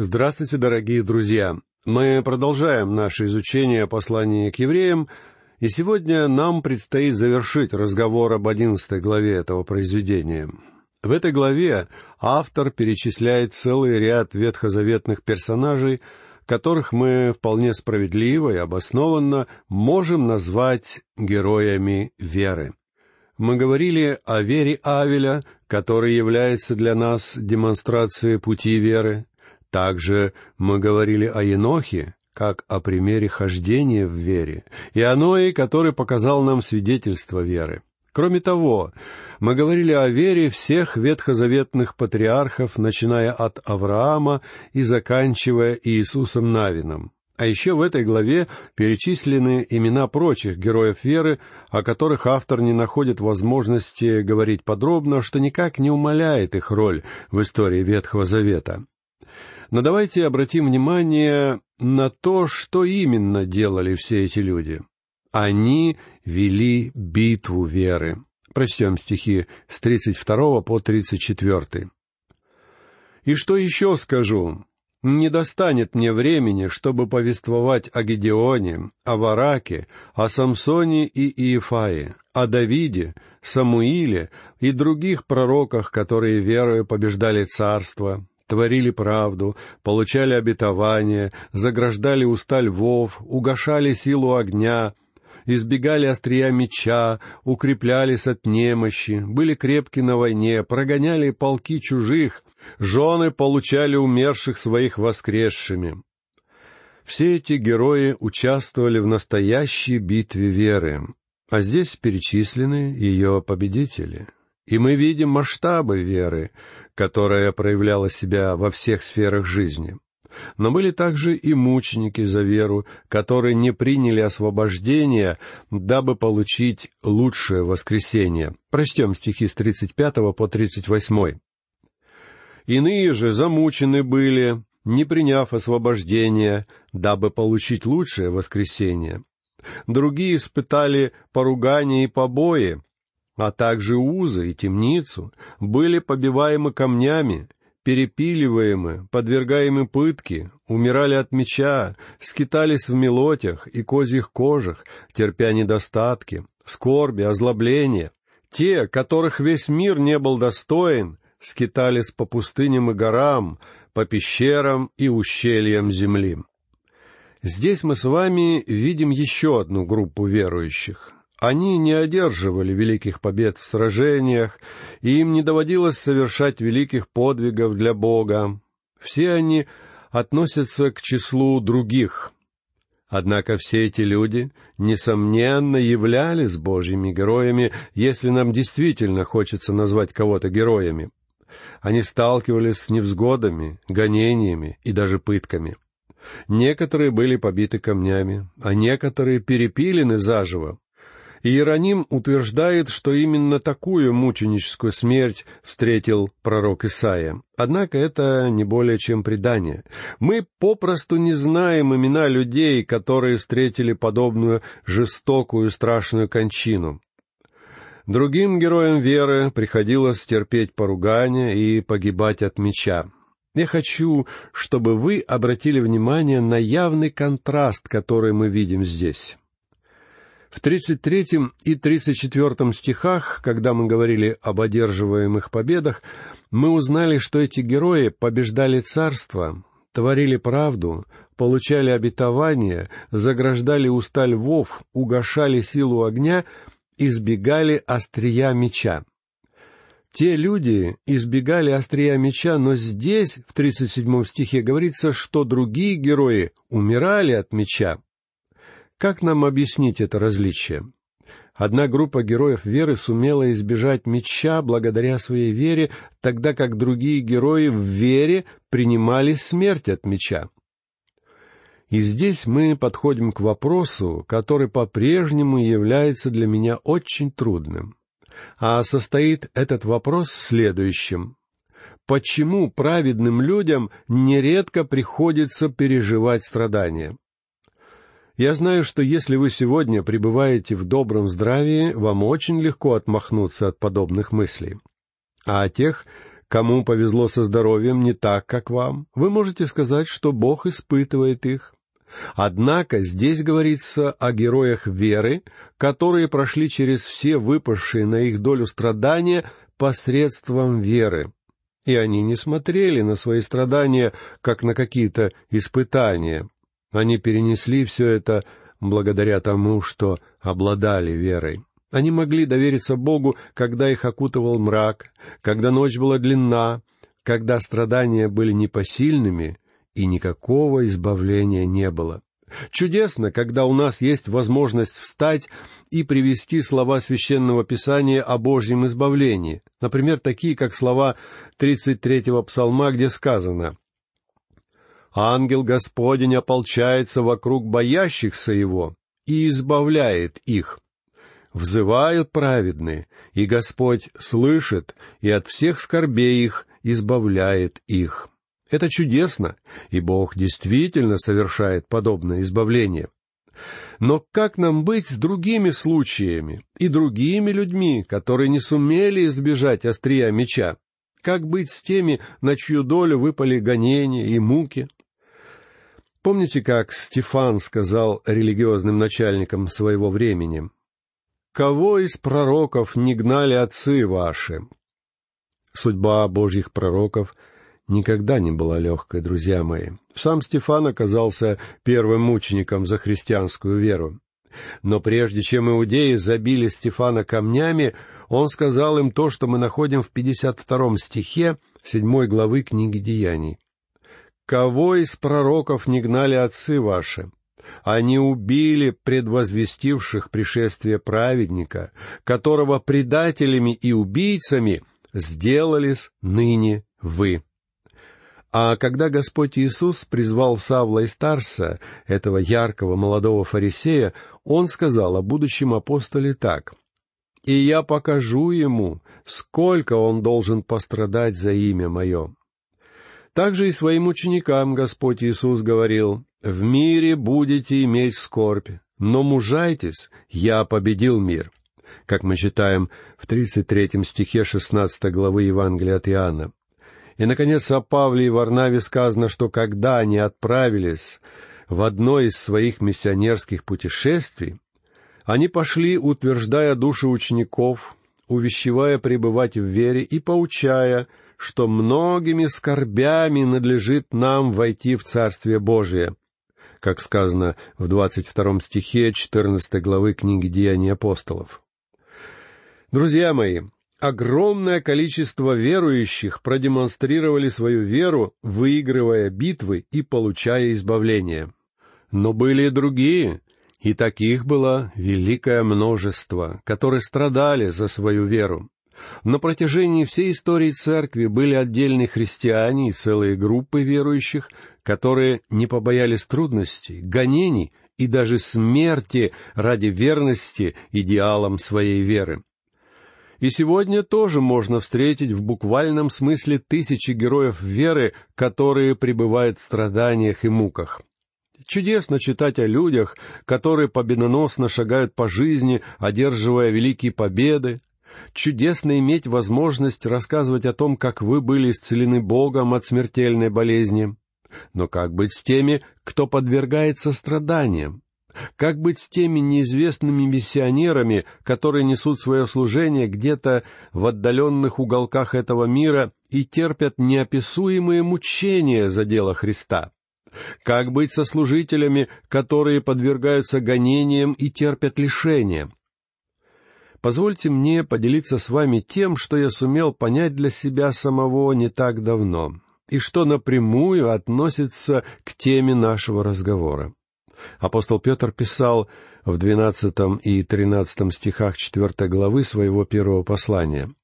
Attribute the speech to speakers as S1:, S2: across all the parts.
S1: Здравствуйте, дорогие друзья! Мы продолжаем наше изучение послания к евреям, и сегодня нам предстоит завершить разговор об одиннадцатой главе этого произведения. В этой главе автор перечисляет целый ряд ветхозаветных персонажей, которых мы вполне справедливо и обоснованно можем назвать героями веры. Мы говорили о вере Авеля, который является для нас демонстрацией пути веры, также мы говорили о Енохе, как о примере хождения в вере, и о Ное, который показал нам свидетельство веры. Кроме того, мы говорили о вере всех ветхозаветных патриархов, начиная от Авраама и заканчивая Иисусом Навином. А еще в этой главе перечислены имена прочих героев веры, о которых автор не находит возможности говорить подробно, что никак не умаляет их роль в истории Ветхого Завета. Но давайте обратим внимание на то, что именно делали все эти люди. Они вели битву веры. Прочтем стихи с 32 по 34. «И что еще скажу? Не достанет мне времени, чтобы повествовать о Гедеоне, о Вараке, о Самсоне и Иефае, о Давиде, Самуиле и других пророках, которые верою побеждали царство, творили правду, получали обетование, заграждали уста львов, угошали силу огня, избегали острия меча, укреплялись от немощи, были крепки на войне, прогоняли полки чужих, жены получали умерших своих воскресшими. Все эти герои участвовали в настоящей битве веры, а здесь перечислены ее победители. И мы видим масштабы веры, которая проявляла себя во всех сферах жизни. Но были также и мученики за веру, которые не приняли освобождения, дабы получить лучшее воскресение. Прочтем стихи с 35 по 38. «Иные же замучены были, не приняв освобождения, дабы получить лучшее воскресение. Другие испытали поругание и побои, а также узы и темницу, были побиваемы камнями, перепиливаемы, подвергаемы пытке, умирали от меча, скитались в мелотях и козьих кожах, терпя недостатки, скорби, озлобления. Те, которых весь мир не был достоин, скитались по пустыням и горам, по пещерам и ущельям земли. Здесь мы с вами видим еще одну группу верующих. Они не одерживали великих побед в сражениях, и им не доводилось совершать великих подвигов для Бога. Все они относятся к числу других. Однако все эти люди, несомненно, являлись Божьими героями, если нам действительно хочется назвать кого-то героями. Они сталкивались с невзгодами, гонениями и даже пытками. Некоторые были побиты камнями, а некоторые перепилены заживо. Иероним утверждает, что именно такую мученическую смерть встретил пророк Исаия. Однако это не более чем предание. Мы попросту не знаем имена людей, которые встретили подобную жестокую страшную кончину. Другим героям веры приходилось терпеть поругания и погибать от меча. Я хочу, чтобы вы обратили внимание на явный контраст, который мы видим здесь. В 33 и 34 стихах, когда мы говорили об одерживаемых победах, мы узнали, что эти герои побеждали царство, творили правду, получали обетование, заграждали уста львов, угошали силу огня, избегали острия меча. Те люди избегали острия меча, но здесь, в 37 стихе, говорится, что другие герои умирали от меча. Как нам объяснить это различие? Одна группа героев веры сумела избежать меча благодаря своей вере, тогда как другие герои в вере принимали смерть от меча. И здесь мы подходим к вопросу, который по-прежнему является для меня очень трудным. А состоит этот вопрос в следующем. Почему праведным людям нередко приходится переживать страдания? Я знаю, что если вы сегодня пребываете в добром здравии, вам очень легко отмахнуться от подобных мыслей. А о тех, Кому повезло со здоровьем не так, как вам, вы можете сказать, что Бог испытывает их. Однако здесь говорится о героях веры, которые прошли через все выпавшие на их долю страдания посредством веры. И они не смотрели на свои страдания, как на какие-то испытания. Они перенесли все это благодаря тому, что обладали верой. Они могли довериться Богу, когда их окутывал мрак, когда ночь была длинна, когда страдания были непосильными, и никакого избавления не было. Чудесно, когда у нас есть возможность встать и привести слова священного писания о Божьем избавлении, например, такие, как слова 33-го псалма, где сказано «Ангел Господень ополчается вокруг боящихся его и избавляет их». Взывают праведные, и Господь слышит, и от всех скорбей их избавляет их. Это чудесно, и Бог действительно совершает подобное избавление. Но как нам быть с другими случаями и другими людьми, которые не сумели избежать острия меча? Как быть с теми, на чью долю выпали гонения и муки? Помните, как Стефан сказал религиозным начальникам своего времени? «Кого из пророков не гнали отцы ваши?» Судьба Божьих пророков — никогда не была легкой, друзья мои. Сам Стефан оказался первым мучеником за христианскую веру. Но прежде чем иудеи забили Стефана камнями, он сказал им то, что мы находим в 52 стихе 7 главы книги Деяний. «Кого из пророков не гнали отцы ваши? Они убили предвозвестивших пришествие праведника, которого предателями и убийцами сделались ныне вы». А когда Господь Иисус призвал Савла и Старса, этого яркого молодого фарисея, он сказал о будущем апостоле так. «И я покажу ему, сколько он должен пострадать за имя мое». Также и своим ученикам Господь Иисус говорил, «В мире будете иметь скорбь, но мужайтесь, я победил мир». Как мы читаем в 33 стихе 16 главы Евангелия от Иоанна. И, наконец, о Павле и Варнаве сказано, что когда они отправились в одно из своих миссионерских путешествий, они пошли, утверждая души учеников, увещевая пребывать в вере и поучая, что многими скорбями надлежит нам войти в Царствие Божие, как сказано в двадцать втором стихе четырнадцатой главы книги Деяний апостолов. Друзья мои, Огромное количество верующих продемонстрировали свою веру, выигрывая битвы и получая избавление. Но были и другие, и таких было великое множество, которые страдали за свою веру. На протяжении всей истории церкви были отдельные христиане и целые группы верующих, которые не побоялись трудностей, гонений и даже смерти ради верности идеалам своей веры. И сегодня тоже можно встретить в буквальном смысле тысячи героев веры, которые пребывают в страданиях и муках. Чудесно читать о людях, которые победоносно шагают по жизни, одерживая великие победы. Чудесно иметь возможность рассказывать о том, как вы были исцелены Богом от смертельной болезни. Но как быть с теми, кто подвергается страданиям? Как быть с теми неизвестными миссионерами, которые несут свое служение где-то в отдаленных уголках этого мира и терпят неописуемые мучения за дело Христа? Как быть со служителями, которые подвергаются гонениям и терпят лишения? Позвольте мне поделиться с вами тем, что я сумел понять для себя самого не так давно, и что напрямую относится к теме нашего разговора. Апостол Петр писал в двенадцатом и тринадцатом стихах четвертой главы своего первого послания.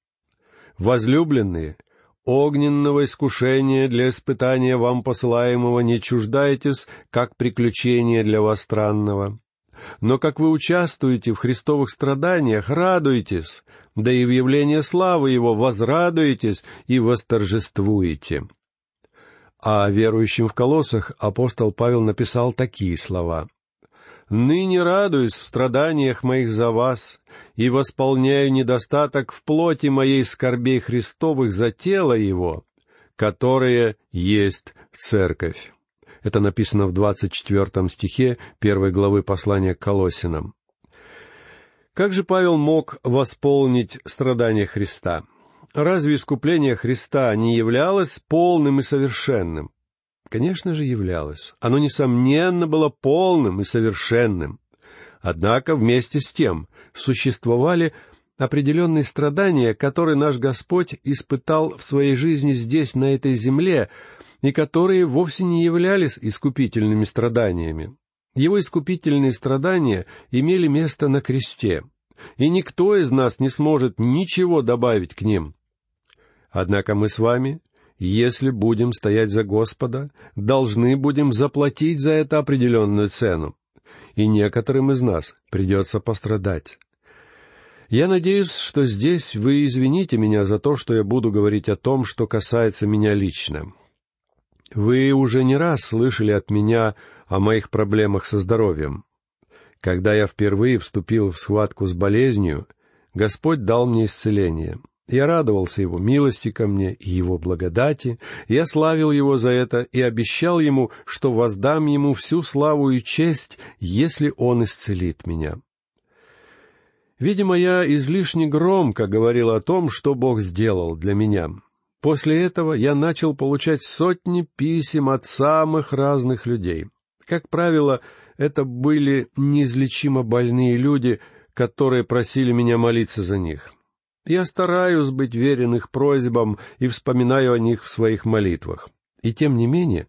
S1: «Возлюбленные, огненного искушения для испытания вам посылаемого не чуждайтесь, как приключения для вас странного. Но как вы участвуете в христовых страданиях, радуйтесь, да и в явлении славы Его возрадуетесь и восторжествуете». А верующим в колоссах апостол Павел написал такие слова. ныне радуюсь в страданиях моих за вас и восполняю недостаток в плоти моей скорбей Христовых за тело Его, которое есть церковь». Это написано в двадцать четвертом стихе первой главы послания к Колосинам. Как же Павел мог восполнить страдания Христа? Разве искупление Христа не являлось полным и совершенным? Конечно же, являлось. Оно, несомненно, было полным и совершенным. Однако, вместе с тем, существовали определенные страдания, которые наш Господь испытал в своей жизни здесь, на этой земле, и которые вовсе не являлись искупительными страданиями. Его искупительные страдания имели место на кресте, и никто из нас не сможет ничего добавить к ним. Однако мы с вами, если будем стоять за Господа, должны будем заплатить за это определенную цену. И некоторым из нас придется пострадать. Я надеюсь, что здесь вы извините меня за то, что я буду говорить о том, что касается меня лично. Вы уже не раз слышали от меня о моих проблемах со здоровьем. Когда я впервые вступил в схватку с болезнью, Господь дал мне исцеление. Я радовался Его милости ко мне и Его благодати, я славил Его за это и обещал Ему, что воздам Ему всю славу и честь, если Он исцелит меня. Видимо, я излишне громко говорил о том, что Бог сделал для меня. После этого я начал получать сотни писем от самых разных людей. Как правило, это были неизлечимо больные люди, которые просили меня молиться за них. Я стараюсь быть верен их просьбам и вспоминаю о них в своих молитвах. И тем не менее,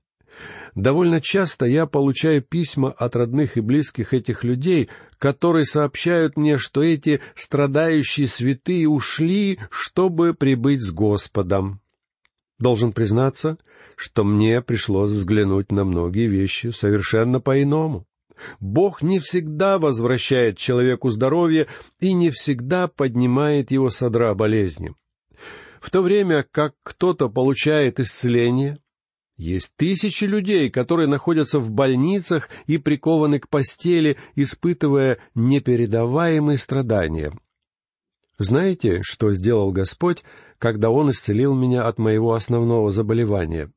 S1: довольно часто я получаю письма от родных и близких этих людей, которые сообщают мне, что эти страдающие святые ушли, чтобы прибыть с Господом. Должен признаться, что мне пришлось взглянуть на многие вещи совершенно по-иному. Бог не всегда возвращает человеку здоровье и не всегда поднимает его с одра болезни. В то время как кто-то получает исцеление, есть тысячи людей, которые находятся в больницах и прикованы к постели, испытывая непередаваемые страдания. Знаете, что сделал Господь, когда Он исцелил меня от моего основного заболевания?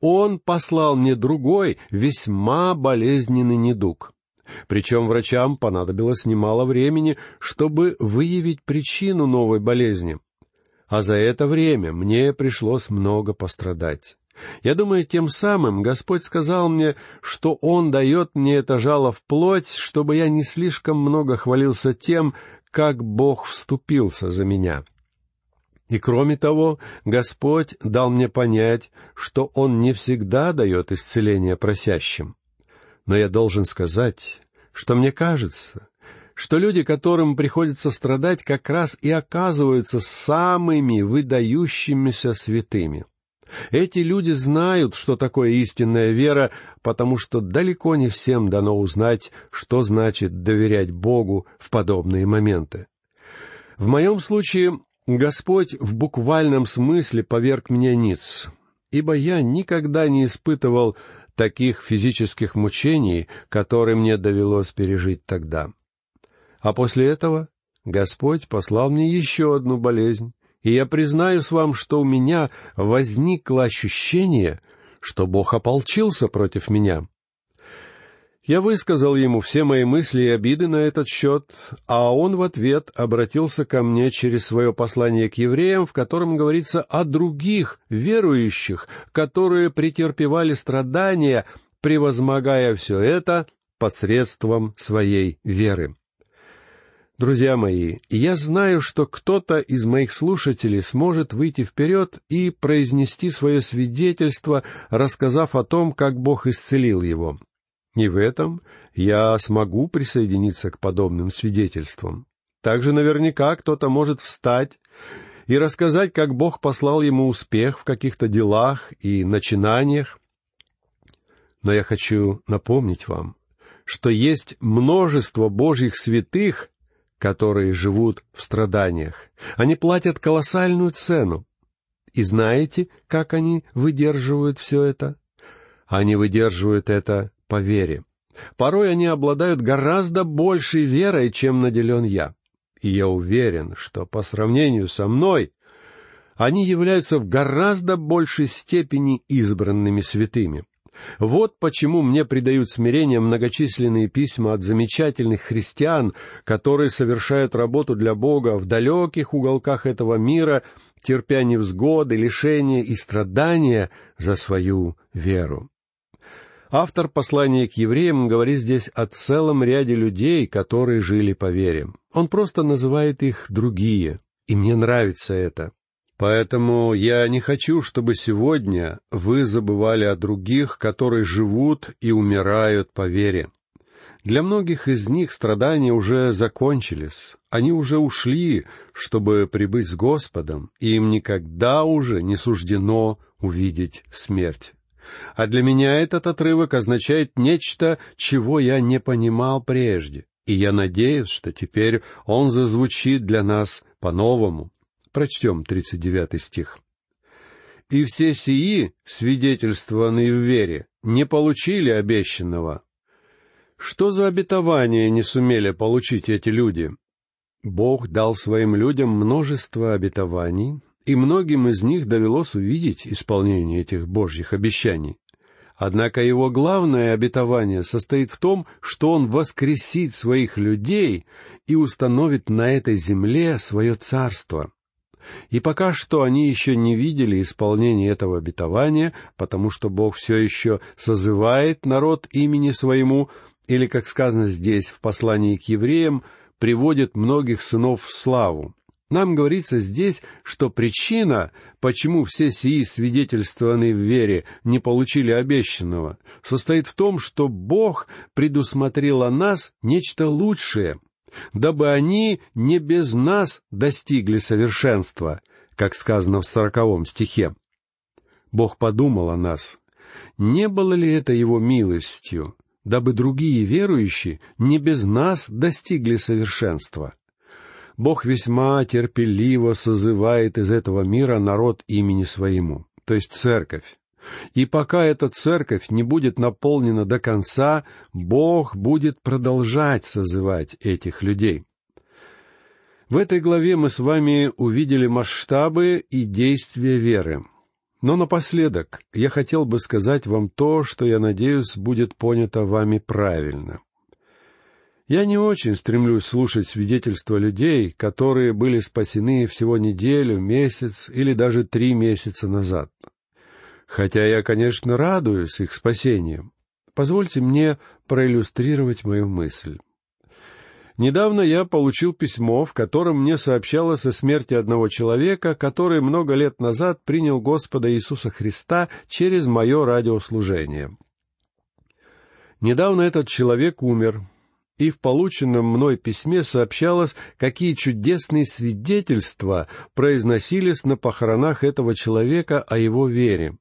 S1: Он послал мне другой, весьма болезненный недуг. Причем врачам понадобилось немало времени, чтобы выявить причину новой болезни. А за это время мне пришлось много пострадать. Я думаю, тем самым Господь сказал мне, что Он дает мне это жало в плоть, чтобы я не слишком много хвалился тем, как Бог вступился за меня. И кроме того, Господь дал мне понять, что Он не всегда дает исцеление просящим. Но я должен сказать, что мне кажется, что люди, которым приходится страдать, как раз и оказываются самыми выдающимися святыми. Эти люди знают, что такое истинная вера, потому что далеко не всем дано узнать, что значит доверять Богу в подобные моменты. В моем случае Господь в буквальном смысле поверг меня ниц, ибо я никогда не испытывал таких физических мучений, которые мне довелось пережить тогда. А после этого Господь послал мне еще одну болезнь, и я признаюсь вам, что у меня возникло ощущение, что Бог ополчился против меня. Я высказал ему все мои мысли и обиды на этот счет, а он в ответ обратился ко мне через свое послание к евреям, в котором говорится о других верующих, которые претерпевали страдания, превозмогая все это посредством своей веры. Друзья мои, я знаю, что кто-то из моих слушателей сможет выйти вперед и произнести свое свидетельство, рассказав о том, как Бог исцелил его. И в этом я смогу присоединиться к подобным свидетельствам. Также наверняка кто-то может встать и рассказать, как Бог послал ему успех в каких-то делах и начинаниях. Но я хочу напомнить вам, что есть множество Божьих святых, которые живут в страданиях. Они платят колоссальную цену. И знаете, как они выдерживают все это? Они выдерживают это по вере. Порой они обладают гораздо большей верой, чем наделен я. И я уверен, что по сравнению со мной они являются в гораздо большей степени избранными святыми. Вот почему мне придают смирение многочисленные письма от замечательных христиан, которые совершают работу для Бога в далеких уголках этого мира, терпя невзгоды, лишения и страдания за свою веру. Автор послания к евреям говорит здесь о целом ряде людей, которые жили по вере. Он просто называет их «другие», и мне нравится это. Поэтому я не хочу, чтобы сегодня вы забывали о других, которые живут и умирают по вере. Для многих из них страдания уже закончились, они уже ушли, чтобы прибыть с Господом, и им никогда уже не суждено увидеть смерть. А для меня этот отрывок означает нечто, чего я не понимал прежде, и я надеюсь, что теперь он зазвучит для нас по-новому. Прочтем 39 стих. «И все сии, свидетельствованные в вере, не получили обещанного». Что за обетование не сумели получить эти люди? Бог дал своим людям множество обетований, и многим из них довелось увидеть исполнение этих Божьих обещаний. Однако его главное обетование состоит в том, что он воскресит своих людей и установит на этой земле свое царство. И пока что они еще не видели исполнения этого обетования, потому что Бог все еще созывает народ имени своему, или, как сказано здесь в послании к евреям, приводит многих сынов в славу. Нам говорится здесь, что причина, почему все сии свидетельствованные в вере не получили обещанного, состоит в том, что Бог предусмотрел о нас нечто лучшее, дабы они не без нас достигли совершенства, как сказано в сороковом стихе. Бог подумал о нас. Не было ли это Его милостью, дабы другие верующие не без нас достигли совершенства? Бог весьма терпеливо созывает из этого мира народ имени своему, то есть церковь. И пока эта церковь не будет наполнена до конца, Бог будет продолжать созывать этих людей. В этой главе мы с вами увидели масштабы и действия веры. Но напоследок я хотел бы сказать вам то, что, я надеюсь, будет понято вами правильно. Я не очень стремлюсь слушать свидетельства людей, которые были спасены всего неделю, месяц или даже три месяца назад хотя я, конечно, радуюсь их спасению. Позвольте мне проиллюстрировать мою мысль. Недавно я получил письмо, в котором мне сообщалось о смерти одного человека, который много лет назад принял Господа Иисуса Христа через мое радиослужение. Недавно этот человек умер, и в полученном мной письме сообщалось, какие чудесные свидетельства произносились на похоронах этого человека о его вере.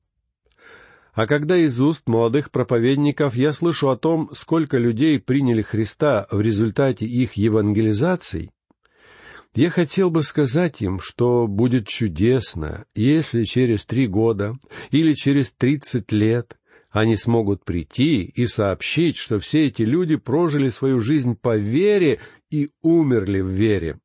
S1: А когда из уст молодых проповедников я слышу о том, сколько людей приняли Христа в результате их евангелизаций, я хотел бы сказать им, что будет чудесно, если через три года или через тридцать лет они смогут прийти и сообщить, что все эти люди прожили свою жизнь по вере и умерли в вере.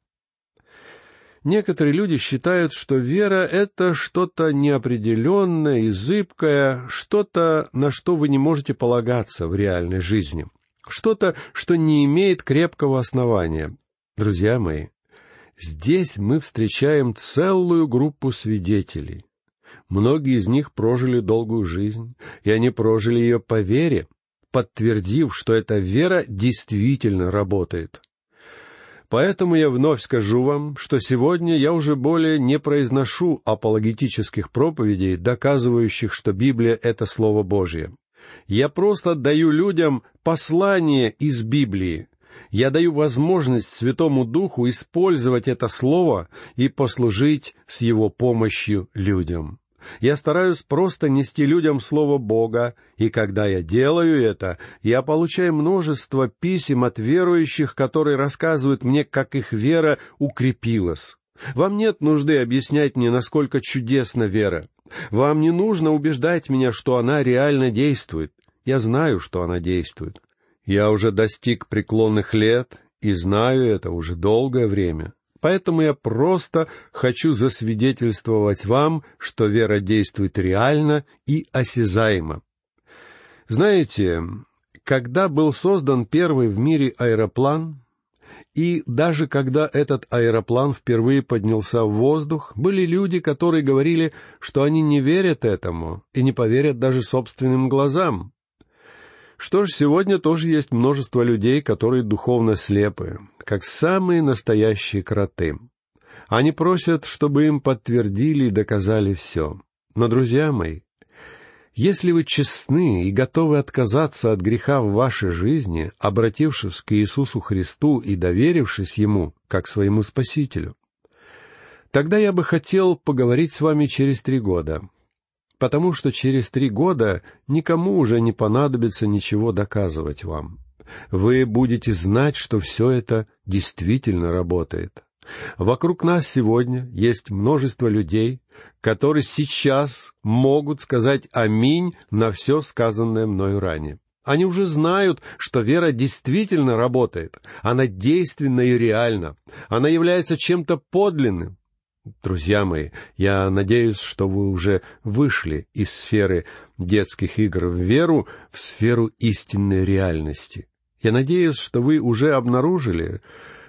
S1: Некоторые люди считают, что вера — это что-то неопределенное и зыбкое, что-то, на что вы не можете полагаться в реальной жизни, что-то, что не имеет крепкого основания. Друзья мои, здесь мы встречаем целую группу свидетелей. Многие из них прожили долгую жизнь, и они прожили ее по вере, подтвердив, что эта вера действительно работает. Поэтому я вновь скажу вам, что сегодня я уже более не произношу апологетических проповедей, доказывающих, что Библия — это Слово Божье. Я просто даю людям послание из Библии. Я даю возможность Святому Духу использовать это Слово и послужить с Его помощью людям. Я стараюсь просто нести людям Слово Бога, и когда я делаю это, я получаю множество писем от верующих, которые рассказывают мне, как их вера укрепилась. Вам нет нужды объяснять мне, насколько чудесна вера. Вам не нужно убеждать меня, что она реально действует. Я знаю, что она действует. Я уже достиг преклонных лет и знаю это уже долгое время. Поэтому я просто хочу засвидетельствовать вам, что вера действует реально и осязаемо. Знаете, когда был создан первый в мире аэроплан, и даже когда этот аэроплан впервые поднялся в воздух, были люди, которые говорили, что они не верят этому и не поверят даже собственным глазам. Что ж, сегодня тоже есть множество людей, которые духовно слепы, как самые настоящие кроты. Они просят, чтобы им подтвердили и доказали все. Но, друзья мои, если вы честны и готовы отказаться от греха в вашей жизни, обратившись к Иисусу Христу и доверившись Ему как своему Спасителю, тогда я бы хотел поговорить с вами через три года, потому что через три года никому уже не понадобится ничего доказывать вам. Вы будете знать, что все это действительно работает. Вокруг нас сегодня есть множество людей, которые сейчас могут сказать «Аминь» на все сказанное мною ранее. Они уже знают, что вера действительно работает, она действенна и реальна, она является чем-то подлинным. Друзья мои, я надеюсь, что вы уже вышли из сферы детских игр в веру, в сферу истинной реальности. Я надеюсь, что вы уже обнаружили,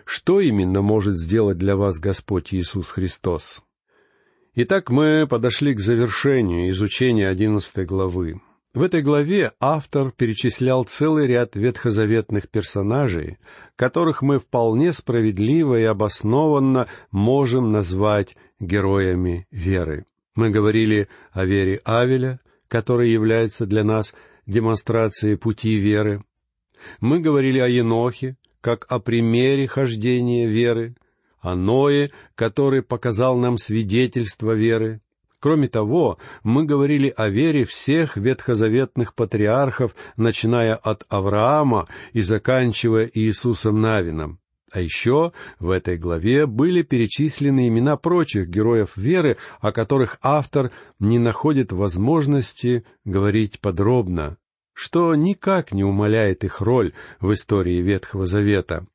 S1: что именно может сделать для вас Господь Иисус Христос. Итак, мы подошли к завершению изучения одиннадцатой главы. В этой главе автор перечислял целый ряд ветхозаветных персонажей, которых мы вполне справедливо и обоснованно можем назвать героями веры. Мы говорили о вере Авеля, которая является для нас демонстрацией пути веры. Мы говорили о Енохе, как о примере хождения веры, о Ное, который показал нам свидетельство веры. Кроме того, мы говорили о вере всех ветхозаветных патриархов, начиная от Авраама и заканчивая Иисусом Навином. А еще в этой главе были перечислены имена прочих героев веры, о которых автор не находит возможности говорить подробно, что никак не умаляет их роль в истории Ветхого Завета.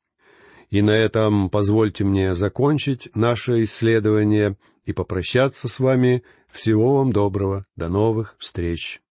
S1: И на этом позвольте мне закончить наше исследование и попрощаться с вами. Всего вам доброго. До новых встреч.